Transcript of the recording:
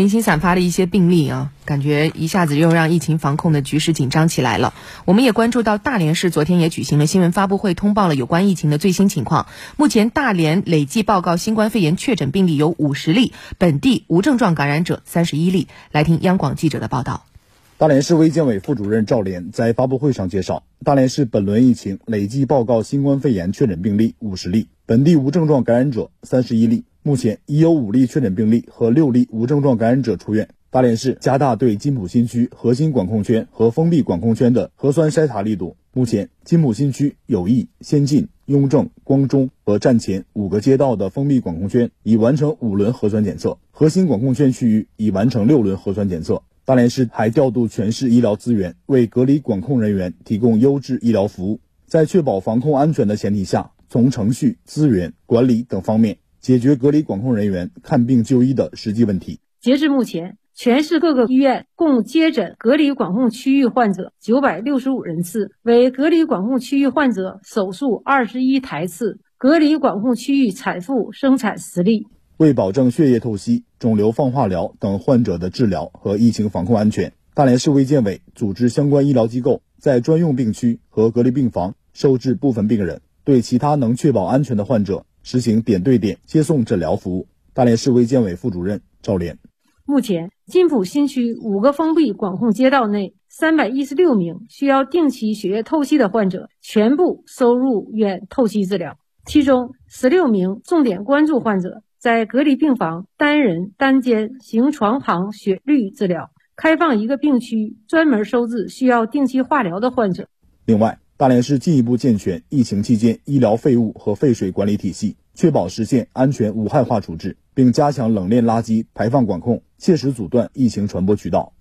零星散发的一些病例啊，感觉一下子又让疫情防控的局势紧张起来了。我们也关注到大连市昨天也举行了新闻发布会，通报了有关疫情的最新情况。目前大连累计报告新冠肺炎确诊病例有五十例，本地无症状感染者三十一例。来听央广记者的报道。大连市卫健委副主任赵连在发布会上介绍，大连市本轮疫情累计报告新冠肺炎确诊病例五十例，本地无症状感染者三十一例。目前已有五例确诊病例和六例无症状感染者出院。大连市加大对金浦新区核心管控圈和封闭管控圈的核酸筛查力度。目前，金浦新区友谊、先进、雍正、光中和站前五个街道的封闭管控圈已完成五轮核酸检测，核心管控圈区域已完成六轮核酸检测。大连市还调度全市医疗资源，为隔离管控人员提供优质医疗服务，在确保防控安全的前提下，从程序、资源、管理等方面。解决隔离管控人员看病就医的实际问题。截至目前，全市各个医院共接诊隔离管控区域患者九百六十五人次，为隔离管控区域患者手术二十一台次，隔离管控区域产妇生产十例。为保证血液透析、肿瘤放化疗等患者的治疗和疫情防控安全，大连市卫健委组织相关医疗机构在专用病区和隔离病房收治部分病人，对其他能确保安全的患者。实行点对点接送诊疗服务。大连市卫健委副主任赵连，目前金浦新区五个封闭管控街道内，三百一十六名需要定期血液透析的患者全部收入院透析治疗，其中十六名重点关注患者在隔离病房单人单间行床旁血滤治疗，开放一个病区专门收治需要定期化疗的患者。另外。大连市进一步健全疫情期间医疗废物和废水管理体系，确保实现安全无害化处置，并加强冷链垃圾排放管控，切实阻断疫情传播渠道。